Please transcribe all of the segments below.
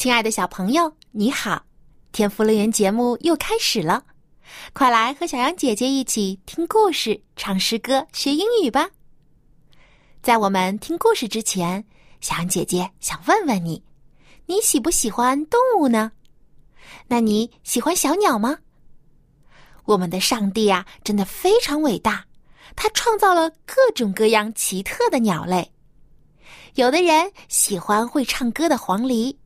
亲爱的小朋友，你好！天赋乐园节目又开始了，快来和小羊姐姐一起听故事、唱诗歌、学英语吧。在我们听故事之前，小羊姐姐想问问你：你喜不喜欢动物呢？那你喜欢小鸟吗？我们的上帝啊，真的非常伟大，他创造了各种各样奇特的鸟类。有的人喜欢会唱歌的黄鹂。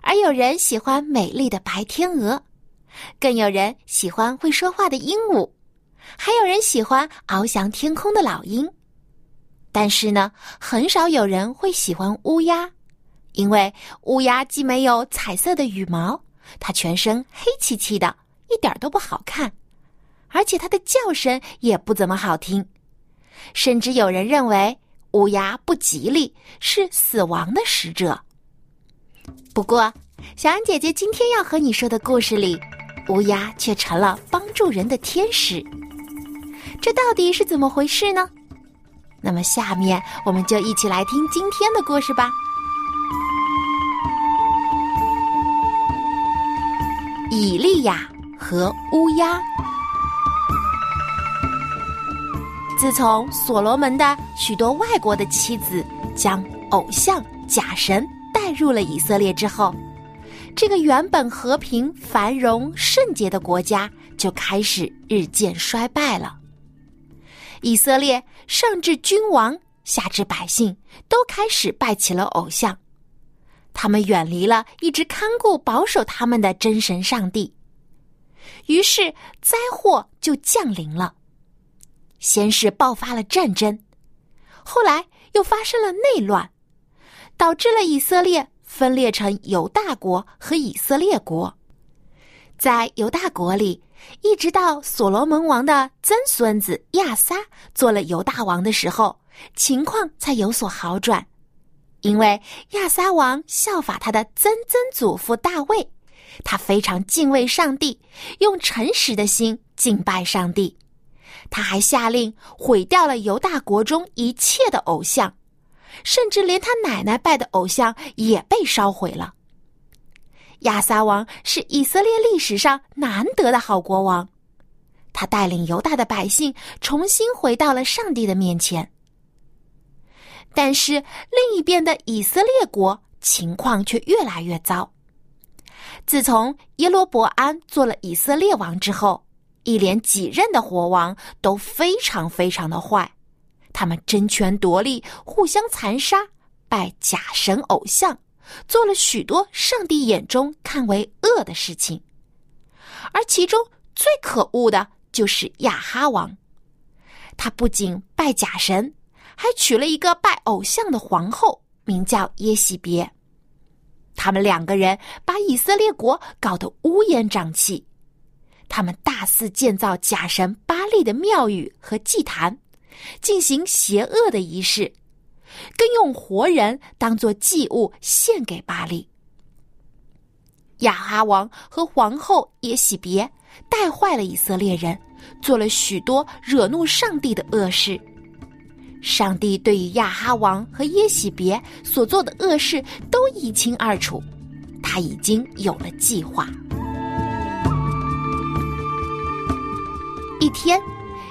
而有人喜欢美丽的白天鹅，更有人喜欢会说话的鹦鹉，还有人喜欢翱翔天空的老鹰。但是呢，很少有人会喜欢乌鸦，因为乌鸦既没有彩色的羽毛，它全身黑漆漆的，一点都不好看，而且它的叫声也不怎么好听，甚至有人认为乌鸦不吉利，是死亡的使者。不过，小安姐姐今天要和你说的故事里，乌鸦却成了帮助人的天使。这到底是怎么回事呢？那么，下面我们就一起来听今天的故事吧。以利亚和乌鸦。自从所罗门的许多外国的妻子将偶像假神。入了以色列之后，这个原本和平、繁荣、圣洁的国家就开始日渐衰败了。以色列上至君王，下至百姓，都开始拜起了偶像，他们远离了一直看顾、保守他们的真神上帝，于是灾祸就降临了。先是爆发了战争，后来又发生了内乱。导致了以色列分裂成犹大国和以色列国，在犹大国里，一直到所罗门王的曾孙子亚撒做了犹大王的时候，情况才有所好转。因为亚撒王效法他的曾曾祖父大卫，他非常敬畏上帝，用诚实的心敬拜上帝。他还下令毁掉了犹大国中一切的偶像。甚至连他奶奶拜的偶像也被烧毁了。亚撒王是以色列历史上难得的好国王，他带领犹大的百姓重新回到了上帝的面前。但是另一边的以色列国情况却越来越糟。自从耶罗伯安做了以色列王之后，一连几任的国王都非常非常的坏。他们争权夺利，互相残杀，拜假神偶像，做了许多上帝眼中看为恶的事情。而其中最可恶的就是亚哈王，他不仅拜假神，还娶了一个拜偶像的皇后，名叫耶喜别。他们两个人把以色列国搞得乌烟瘴气，他们大肆建造假神巴利的庙宇和祭坛。进行邪恶的仪式，更用活人当做祭物献给巴利。亚哈王和皇后耶洗别带坏了以色列人，做了许多惹怒上帝的恶事。上帝对于亚哈王和耶喜别所做的恶事都一清二楚，他已经有了计划。一天。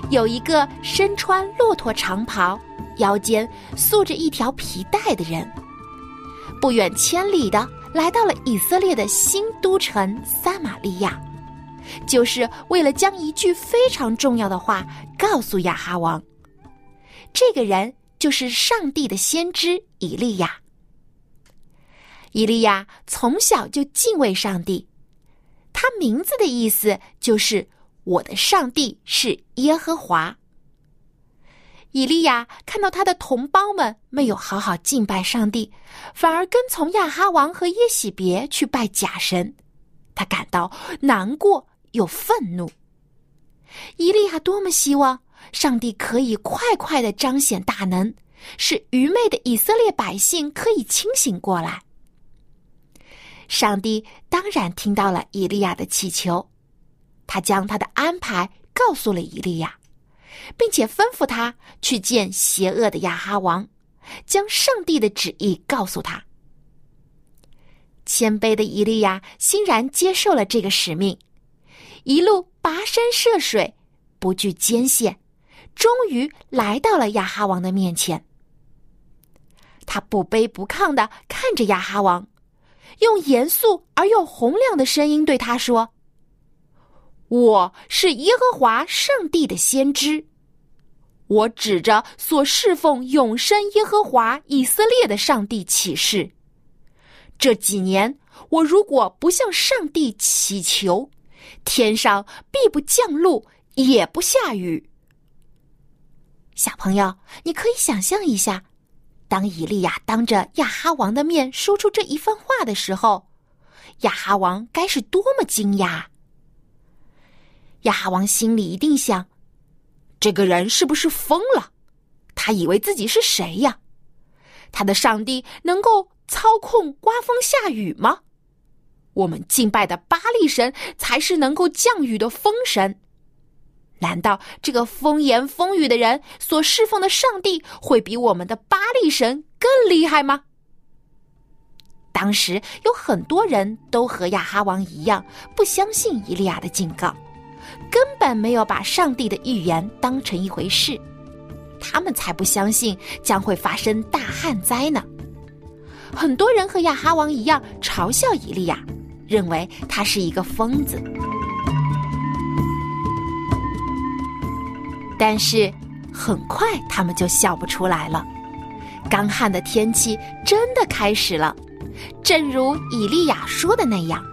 有一个身穿骆驼长袍、腰间束着一条皮带的人，不远千里的来到了以色列的新都城撒玛利亚，就是为了将一句非常重要的话告诉亚哈王。这个人就是上帝的先知以利亚。以利亚从小就敬畏上帝，他名字的意思就是。我的上帝是耶和华。以利亚看到他的同胞们没有好好敬拜上帝，反而跟从亚哈王和耶喜别去拜假神，他感到难过又愤怒。以利亚多么希望上帝可以快快的彰显大能，使愚昧的以色列百姓可以清醒过来。上帝当然听到了以利亚的祈求，他将他的安排告诉了伊利亚。并且吩咐他去见邪恶的亚哈王，将上帝的旨意告诉他。谦卑的伊利亚欣然接受了这个使命，一路跋山涉水，不惧艰险，终于来到了亚哈王的面前。他不卑不亢的看着亚哈王，用严肃而又洪亮的声音对他说：“我是耶和华上帝的先知。”我指着所侍奉永生耶和华以色列的上帝起誓：这几年我如果不向上帝祈求，天上必不降露，也不下雨。小朋友，你可以想象一下，当以利亚当着亚哈王的面说出这一番话的时候，亚哈王该是多么惊讶！亚哈王心里一定想。这个人是不是疯了？他以为自己是谁呀？他的上帝能够操控刮风下雨吗？我们敬拜的巴力神才是能够降雨的风神。难道这个风言风语的人所侍奉的上帝会比我们的巴力神更厉害吗？当时有很多人都和亚哈王一样，不相信伊利亚的警告。根本没有把上帝的预言当成一回事，他们才不相信将会发生大旱灾呢。很多人和亚哈王一样嘲笑以利亚，认为他是一个疯子。但是很快他们就笑不出来了。干旱的天气真的开始了，正如以利亚说的那样，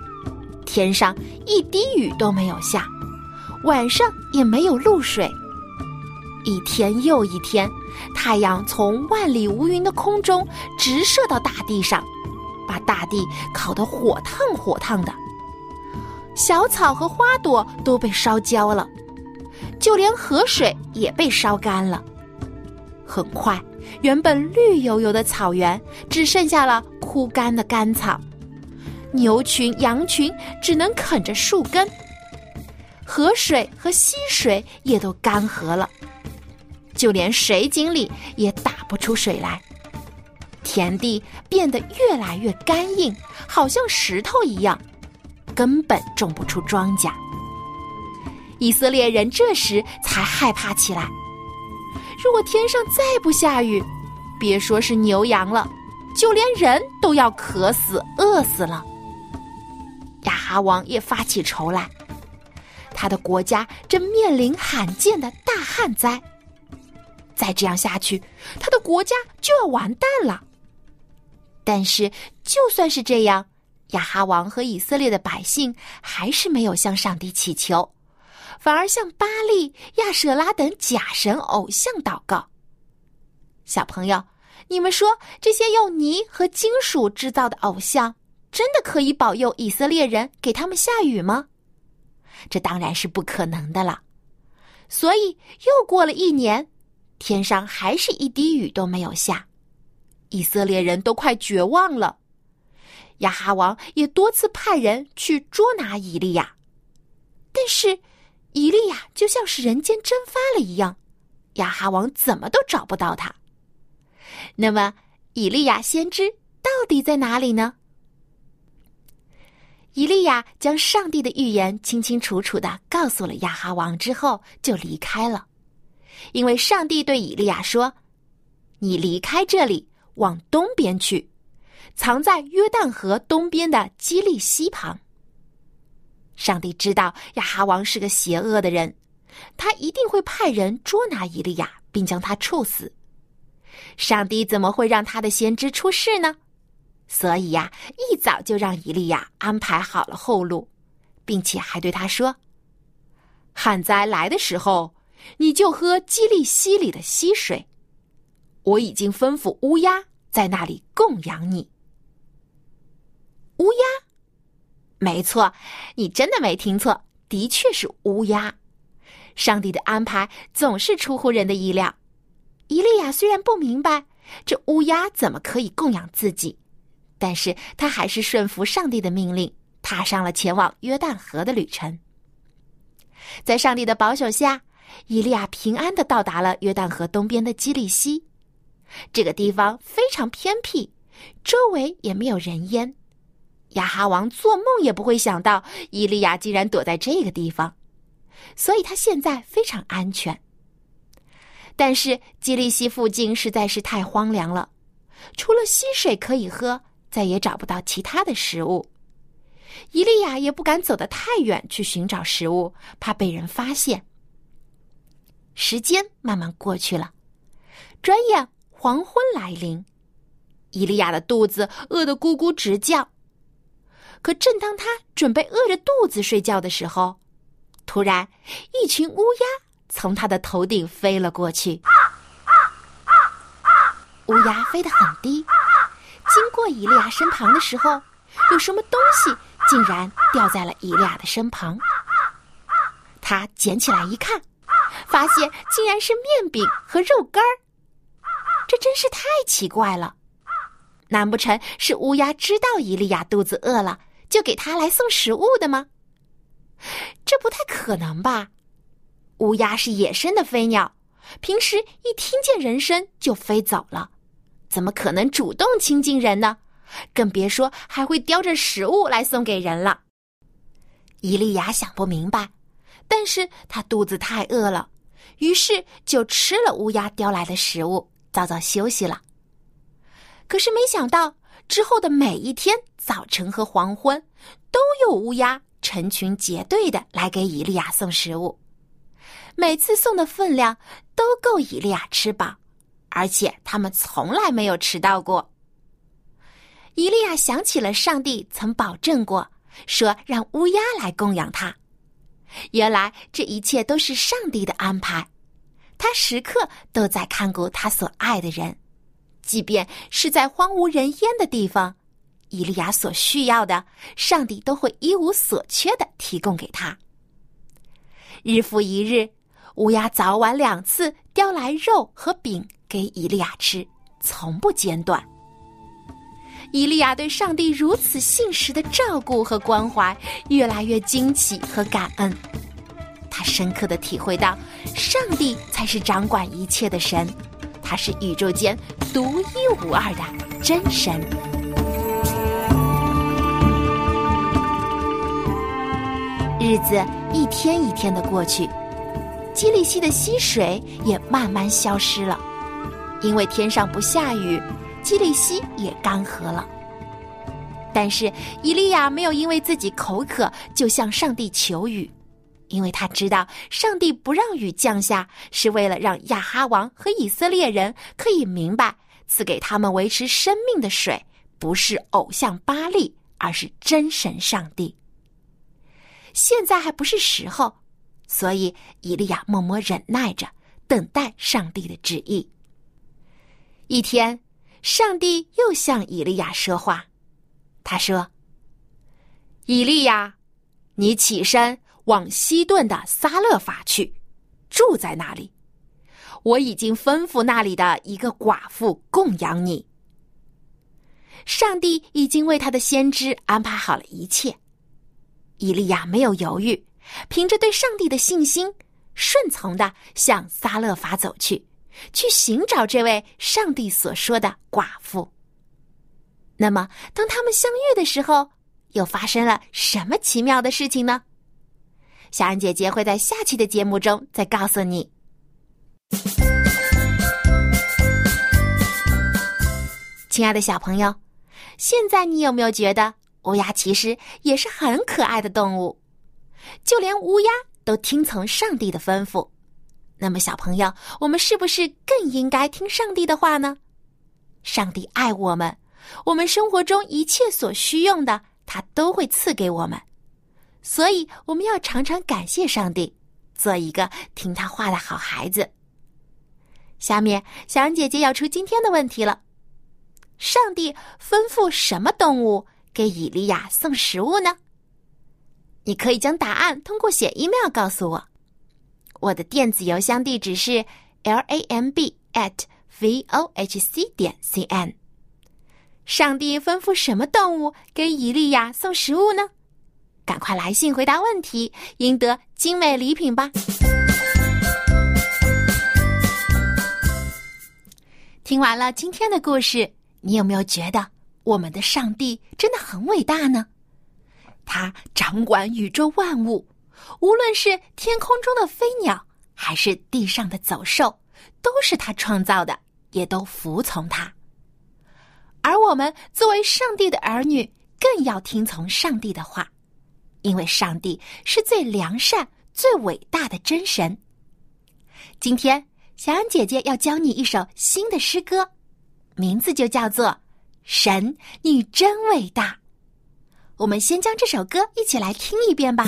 天上一滴雨都没有下。晚上也没有露水，一天又一天，太阳从万里无云的空中直射到大地上，把大地烤得火烫火烫的。小草和花朵都被烧焦了，就连河水也被烧干了。很快，原本绿油油的草原只剩下了枯干的干草，牛群、羊群只能啃着树根。河水和溪水也都干涸了，就连水井里也打不出水来。田地变得越来越干硬，好像石头一样，根本种不出庄稼。以色列人这时才害怕起来。如果天上再不下雨，别说是牛羊了，就连人都要渴死、饿死了。亚哈王也发起愁来。他的国家正面临罕见的大旱灾，再这样下去，他的国家就要完蛋了。但是，就算是这样，亚哈王和以色列的百姓还是没有向上帝祈求，反而向巴利、亚舍拉等假神偶像祷告。小朋友，你们说这些用泥和金属制造的偶像，真的可以保佑以色列人给他们下雨吗？这当然是不可能的了，所以又过了一年，天上还是一滴雨都没有下，以色列人都快绝望了。亚哈王也多次派人去捉拿以利亚，但是以利亚就像是人间蒸发了一样，亚哈王怎么都找不到他。那么，以利亚先知到底在哪里呢？以利亚将上帝的预言清清楚楚的告诉了亚哈王之后，就离开了。因为上帝对以利亚说：“你离开这里，往东边去，藏在约旦河东边的基利溪旁。”上帝知道亚哈王是个邪恶的人，他一定会派人捉拿以利亚，并将他处死。上帝怎么会让他的先知出事呢？所以呀，一早就让伊利亚安排好了后路，并且还对他说：“旱灾来的时候，你就喝基利溪里的溪水。我已经吩咐乌鸦在那里供养你。乌鸦，没错，你真的没听错，的确是乌鸦。上帝的安排总是出乎人的意料。伊利亚虽然不明白这乌鸦怎么可以供养自己，但是他还是顺服上帝的命令，踏上了前往约旦河的旅程。在上帝的保守下，伊利亚平安的到达了约旦河东边的基利溪。这个地方非常偏僻，周围也没有人烟。亚哈王做梦也不会想到伊利亚竟然躲在这个地方，所以他现在非常安全。但是基利溪附近实在是太荒凉了，除了溪水可以喝，再也找不到其他的食物。伊利亚也不敢走得太远去寻找食物，怕被人发现。时间慢慢过去了，转眼黄昏来临，伊利亚的肚子饿得咕咕直叫。可正当他准备饿着肚子睡觉的时候，突然一群乌鸦从他的头顶飞了过去。乌鸦飞得很低，经过伊利亚身旁的时候，有什么东西竟然掉在了伊利亚的身旁。他捡起来一看。发现竟然是面饼和肉干儿，这真是太奇怪了。难不成是乌鸦知道伊利亚肚子饿了，就给他来送食物的吗？这不太可能吧？乌鸦是野生的飞鸟，平时一听见人声就飞走了，怎么可能主动亲近人呢？更别说还会叼着食物来送给人了。伊利亚想不明白。但是他肚子太饿了，于是就吃了乌鸦叼来的食物，早早休息了。可是没想到，之后的每一天早晨和黄昏，都有乌鸦成群结队的来给伊利亚送食物。每次送的分量都够伊利亚吃饱，而且他们从来没有迟到过。伊利亚想起了上帝曾保证过，说让乌鸦来供养他。原来这一切都是上帝的安排，他时刻都在看顾他所爱的人，即便是在荒无人烟的地方，伊利亚所需要的，上帝都会一无所缺的提供给他。日复一日，乌鸦早晚两次叼来肉和饼给伊利亚吃，从不间断。伊利亚对上帝如此信实的照顾和关怀，越来越惊奇和感恩。他深刻的体会到，上帝才是掌管一切的神，他是宇宙间独一无二的真神。日子一天一天的过去，基利溪的溪水也慢慢消失了，因为天上不下雨。基利溪也干涸了，但是以利亚没有因为自己口渴就向上帝求雨，因为他知道上帝不让雨降下是为了让亚哈王和以色列人可以明白，赐给他们维持生命的水不是偶像巴利，而是真神上帝。现在还不是时候，所以以利亚默默忍耐着，等待上帝的旨意。一天。上帝又向以利亚说话，他说：“以利亚，你起身往西顿的撒勒法去，住在那里。我已经吩咐那里的一个寡妇供养你。上帝已经为他的先知安排好了一切。以利亚没有犹豫，凭着对上帝的信心，顺从的向撒勒法走去。”去寻找这位上帝所说的寡妇。那么，当他们相遇的时候，又发生了什么奇妙的事情呢？小安姐姐会在下期的节目中再告诉你。亲爱的小朋友，现在你有没有觉得乌鸦其实也是很可爱的动物？就连乌鸦都听从上帝的吩咐。那么，小朋友，我们是不是更应该听上帝的话呢？上帝爱我们，我们生活中一切所需用的，他都会赐给我们。所以，我们要常常感谢上帝做一个听他话的好孩子。下面，小羊姐姐要出今天的问题了：上帝吩咐什么动物给以利亚送食物呢？你可以将答案通过写 email 告诉我。我的电子邮箱地址是 l a m b at v o h c 点 c n。上帝吩咐什么动物给以利亚送食物呢？赶快来信回答问题，赢得精美礼品吧！听完了今天的故事，你有没有觉得我们的上帝真的很伟大呢？他掌管宇宙万物，无论是天空中的飞鸟，还是地上的走兽，都是他创造的，也都服从他。而我们作为上帝的儿女，更要听从上帝的话，因为上帝是最良善、最伟大的真神。今天，小安姐姐要教你一首新的诗歌，名字就叫做《神，你真伟大》。我们先将这首歌一起来听一遍吧。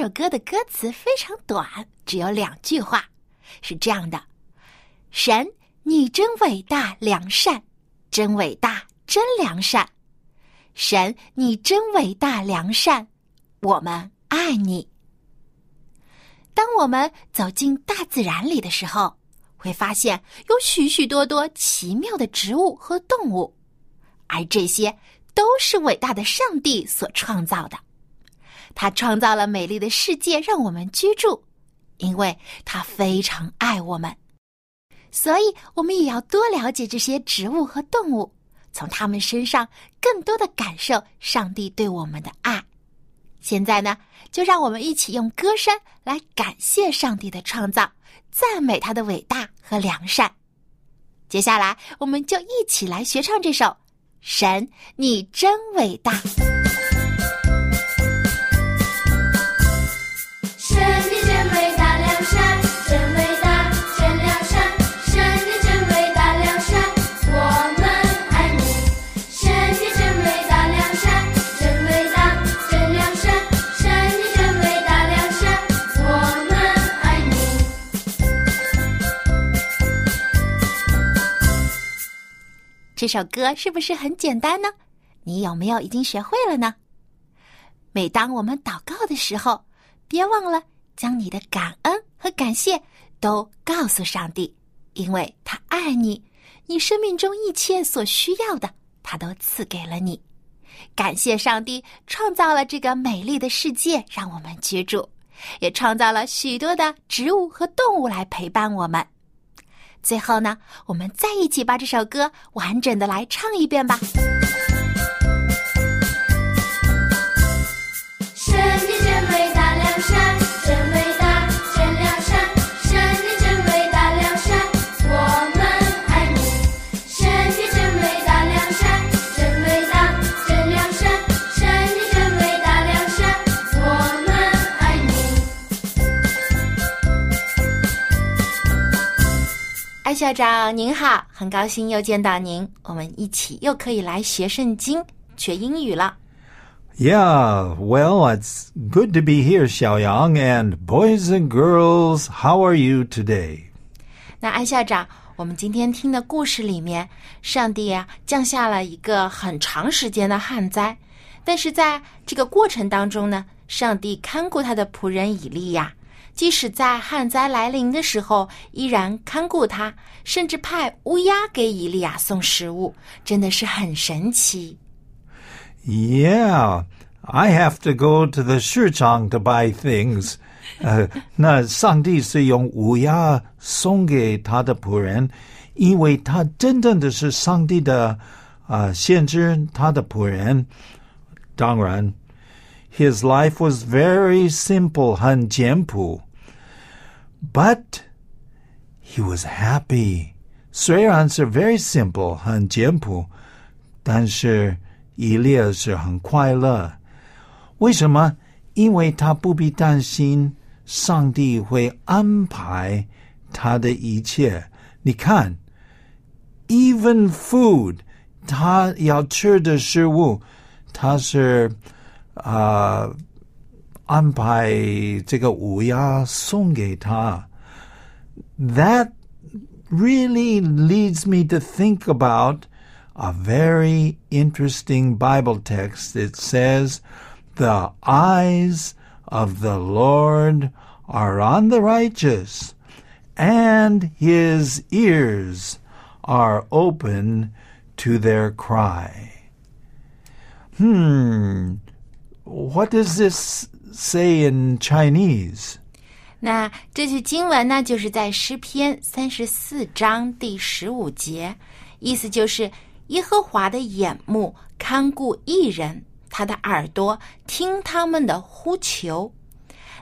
这首歌的歌词非常短，只有两句话，是这样的：“神，你真伟大良善，真伟大真良善。神，你真伟大良善，我们爱你。”当我们走进大自然里的时候，会发现有许许多多奇妙的植物和动物，而这些都是伟大的上帝所创造的。他创造了美丽的世界，让我们居住，因为他非常爱我们，所以我们也要多了解这些植物和动物，从他们身上更多的感受上帝对我们的爱。现在呢，就让我们一起用歌声来感谢上帝的创造，赞美他的伟大和良善。接下来，我们就一起来学唱这首《神，你真伟大》。这首歌是不是很简单呢？你有没有已经学会了呢？每当我们祷告的时候，别忘了将你的感恩和感谢都告诉上帝，因为他爱你，你生命中一切所需要的，他都赐给了你。感谢上帝创造了这个美丽的世界，让我们居住，也创造了许多的植物和动物来陪伴我们。最后呢，我们再一起把这首歌完整的来唱一遍吧。校长您好，很高兴又见到您，我们一起又可以来学圣经、学英语了。Yeah, well, it's good to be here, Xiaoyang. And boys and girls, how are you today? 那安校长，我们今天听的故事里面，上帝啊降下了一个很长时间的旱灾，但是在这个过程当中呢，上帝看顾他的仆人以利亚。即使在旱灾来临的时候，依然看顾他，甚至派乌鸦给以利亚送食物，真的是很神奇。Yeah, I have to go to the 市场 to buy things. 呃，那上帝是用乌鸦送给他的仆人，因为他真正的是上帝的啊，限制他的仆人。当然。his life was very simple, 很简朴. But he was happy. 虽然是 very simple 很简朴，但是以利亚是很快乐。为什么？因为他不必担心上帝会安排他的一切。你看，even food，他要吃的食物，他是啊、呃安排这个乌鸦送给他。That really leads me to think about a very interesting Bible text. It says, The eyes of the Lord are on the righteous, and his ears are open to their cry. Hmm, what does this say in Chinese? 那这句经文呢，就是在诗篇三十四章第十五节，意思就是耶和华的眼目看顾一人，他的耳朵听他们的呼求。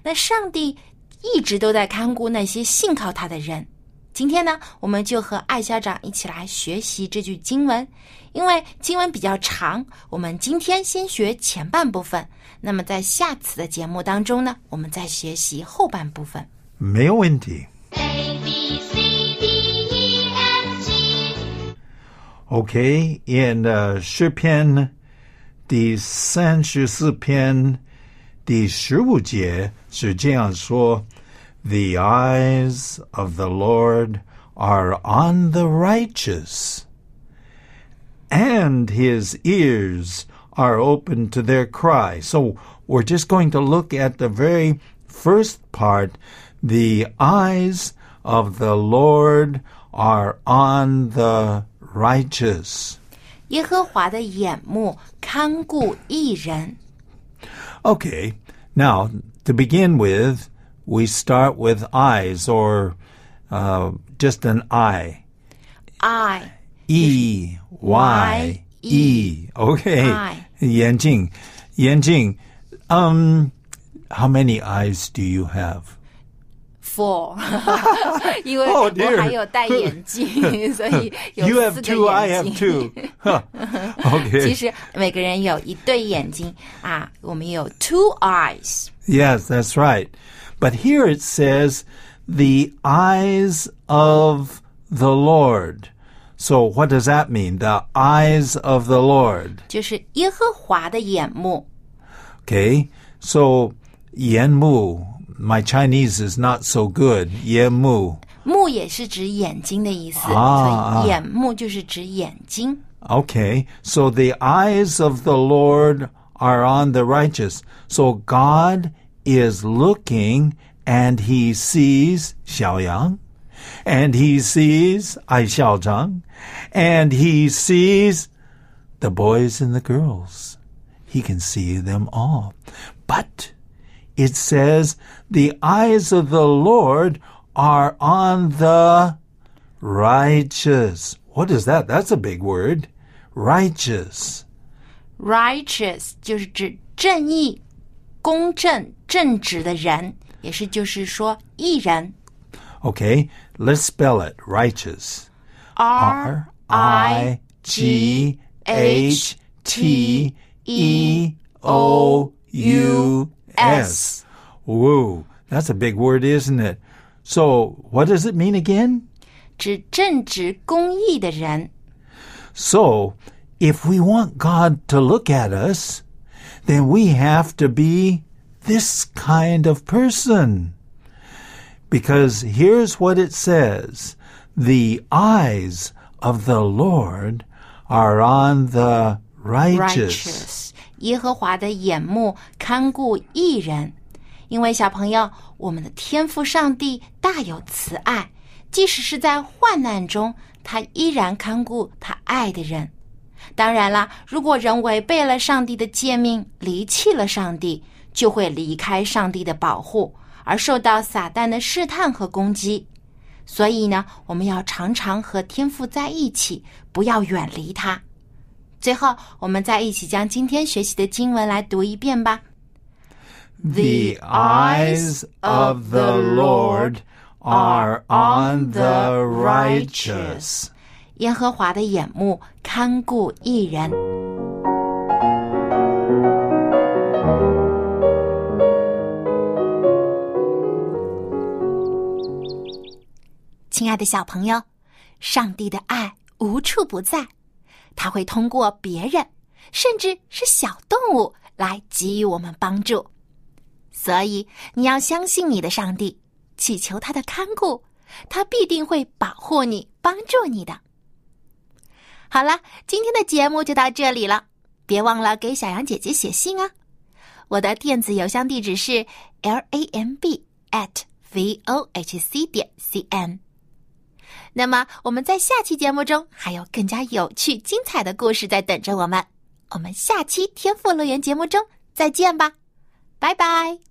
那上帝一直都在看顾那些信靠他的人。今天呢，我们就和艾校长一起来学习这句经文，因为经文比较长，我们今天先学前半部分。那么在下次的节目当中呢，我们再学习后半部分。没有问题。A B C D E F G OK，in 呃诗篇第三十四篇第十五节是这样说 ：“The eyes of the Lord are on the righteous, and His ears are open to their cry." So we're just going to look at the very first part. The eyes of the Lord are on the righteous. 耶和华的眼目看顾艺人。 Okay, now to begin with, we start with eyes or uh, just an eye. I E Y E. Okay. Eye. 眼睛,眼睛. Um, how many eyes do you have? four，因为 Oh, 我 dear. 还有戴眼镜，所以 You 有 have 四 two, 个 I 眼 have 睛。 two. Huh. 其 Okay. 实每个人有一对眼睛啊，我们有 two eyes。 Yes, that's right. But here it says, the eyes of the Lord. So what does that mean? The eyes of the Lord. 就是耶和华的眼目。 Okay. So, 眼目. My Chinese is not so good. 眼目.目也是指眼睛的意思，啊所以眼目就是指眼睛。 Okay. So the eyes of the Lord are on the righteous. So God is looking and he sees Xiaoyang and he sees Ai Xiaozhang and he sees the boys and the girls. He can see them all. But it says the eyes of the Lord are on the righteous. What is that? That's a big word. Righteous. Righteous 就是指正义、公正、 正直的人，也是就是说义人。 Okay, let's spell it. Righteous. R I G H T E O U S. Whoa, that's a big word, isn't it? So, what does it mean again? 指正直公义的人。 So, if we want God to look at us, then we have to be this kind of person. Because here's what it says The eyes of the Lord are on the righteous. righteous，耶和华的眼目看顾义人。因为小朋友，我们的天父上帝大有慈爱，即使是在患难中，他依然看顾他爱的人。当然啦，如果人违背了上帝的诫命，离弃了上帝， 就会离开上帝的保护，而受到撒旦的试探和攻击。所以呢，我们要常常和天父在一起，不要远离他。最后，我们再一起将今天学习的经文来读一遍吧。The eyes of the Lord are on the righteous. 耶和华的眼目看顾一人。爱的小朋友，上帝的爱无处不在，他会通过别人，甚至是小动物来给予我们帮助。所以你要相信你的上帝，祈求他的看顾，他必定会保护你、帮助你的。好了，今天的节目就到这里了，别忘了给小羊姐姐写信啊！我的电子邮箱地址是 l a m b at v o h c 点 c n。那么我们在下期节目中还有更加有趣、精彩的故事在等着我们。我们下期天赋乐园节目中再见吧，拜拜。